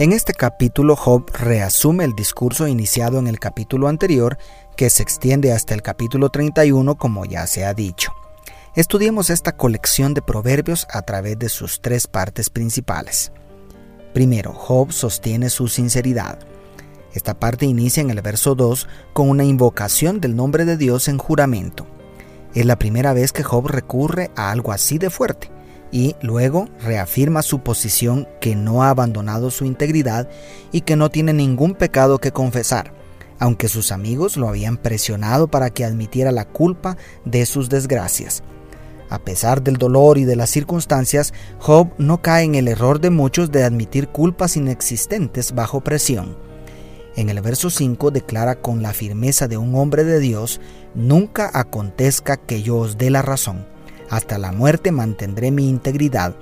en este capítulo Job reasume el discurso iniciado en el capítulo anterior que se extiende hasta el capítulo 31 como ya se ha dicho. Estudiemos esta colección de proverbios a través de sus tres partes principales. Primero, Job sostiene su sinceridad. Esta parte inicia en el verso 2 con una invocación del nombre de Dios en juramento. Es la primera vez que Job recurre a algo así de fuerte y luego reafirma su posición que no ha abandonado su integridad y que no tiene ningún pecado que confesar, aunque sus amigos lo habían presionado para que admitiera la culpa de sus desgracias. A pesar del dolor y de las circunstancias, Job no cae en el error de muchos de admitir culpas inexistentes bajo presión. En el verso 5 declara con la firmeza de un hombre de Dios, nunca acontezca que yo os dé la razón hasta la muerte mantendré mi integridad.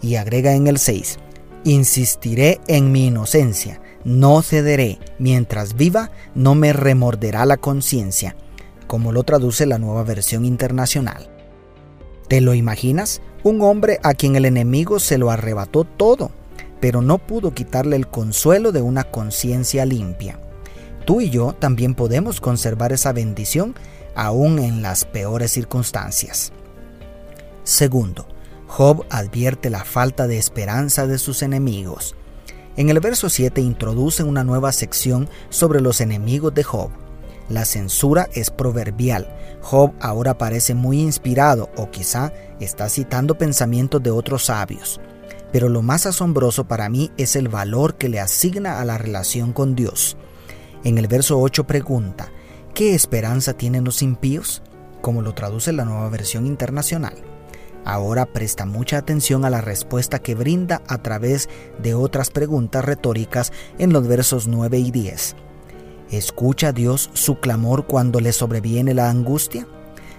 Y agrega en el 6, insistiré en mi inocencia, no cederé, mientras viva no me remorderá la conciencia, como lo traduce la nueva versión internacional. ¿Te lo imaginas? Un hombre a quien el enemigo se lo arrebató todo, pero no pudo quitarle el consuelo de una conciencia limpia. Tú y yo también podemos conservar esa bendición aún en las peores circunstancias. Segundo, Job advierte la falta de esperanza de sus enemigos. En el verso 7 introduce una nueva sección sobre los enemigos de Job. La censura es proverbial. Job ahora parece muy inspirado o quizá está citando pensamientos de otros sabios. Pero lo más asombroso para mí es el valor que le asigna a la relación con Dios. En el verso 8 pregunta, ¿qué esperanza tienen los impíos? Como lo traduce la nueva versión internacional. Ahora presta mucha atención a la respuesta que brinda a través de otras preguntas retóricas en los versos 9 y 10. ¿Escucha Dios su clamor cuando le sobreviene la angustia?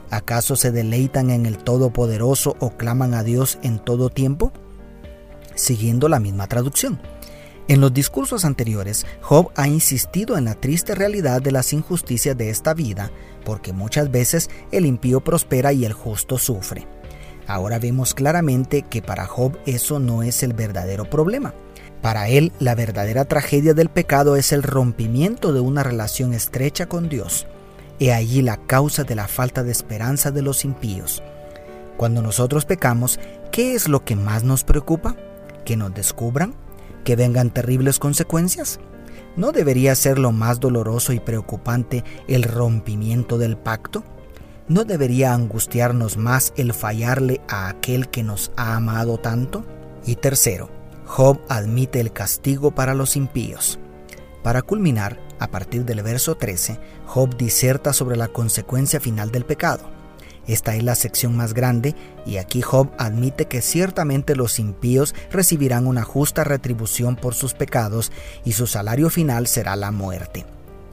¿Acaso se deleitan en el Todopoderoso o claman a Dios en todo tiempo? Siguiendo la misma traducción. En los discursos anteriores, Job ha insistido en la triste realidad de las injusticias de esta vida, porque muchas veces el impío prospera y el justo sufre. Ahora vemos claramente que para Job eso no es el verdadero problema. Para él, la verdadera tragedia del pecado es el rompimiento de una relación estrecha con Dios. He allí la causa de la falta de esperanza de los impíos. Cuando nosotros pecamos, ¿qué es lo que más nos preocupa? ¿Que nos descubran? ¿Que vengan terribles consecuencias? ¿No debería ser lo más doloroso y preocupante el rompimiento del pacto? ¿No debería angustiarnos más el fallarle a aquel que nos ha amado tanto? Y tercero, Job admite el castigo para los impíos. Para culminar, a partir del verso 13, Job diserta sobre la consecuencia final del pecado. Esta es la sección más grande y aquí Job admite que ciertamente los impíos recibirán una justa retribución por sus pecados y su salario final será la muerte.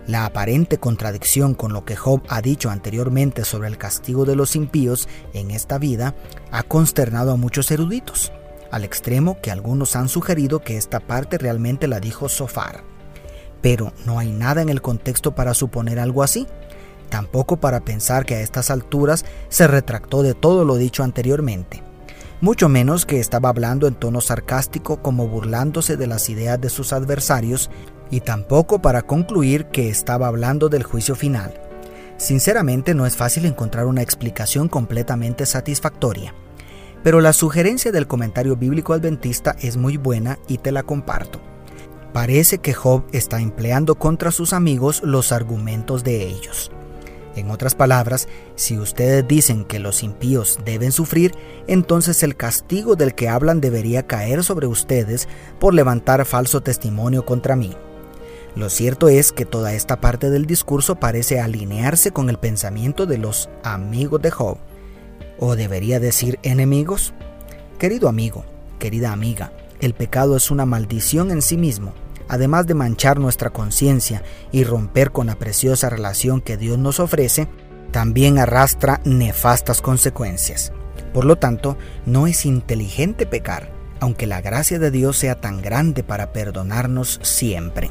La aparente contradicción con lo que Job ha dicho anteriormente sobre el castigo de los impíos en esta vida ha consternado a muchos eruditos, al extremo que algunos han sugerido que esta parte realmente la dijo Sofar. Pero no hay nada en el contexto para suponer algo así, tampoco para pensar que a estas alturas se retractó de todo lo dicho anteriormente mucho menos que estaba hablando en tono sarcástico como burlándose de las ideas de sus adversarios y tampoco para concluir que estaba hablando del juicio final. Sinceramente no es fácil encontrar una explicación completamente satisfactoria, pero la sugerencia del comentario bíblico adventista es muy buena y te la comparto. Parece que Job está empleando contra sus amigos los argumentos de ellos. En otras palabras, si ustedes dicen que los impíos deben sufrir, entonces el castigo del que hablan debería caer sobre ustedes por levantar falso testimonio contra mí. Lo cierto es que toda esta parte del discurso parece alinearse con el pensamiento de los amigos de Job, o debería decir enemigos. Querido amigo, querida amiga, el pecado es una maldición en sí mismo, además de manchar nuestra conciencia y romper con la preciosa relación que Dios nos ofrece, también arrastra nefastas consecuencias. Por lo tanto, no es inteligente pecar, aunque la gracia de Dios sea tan grande para perdonarnos siempre.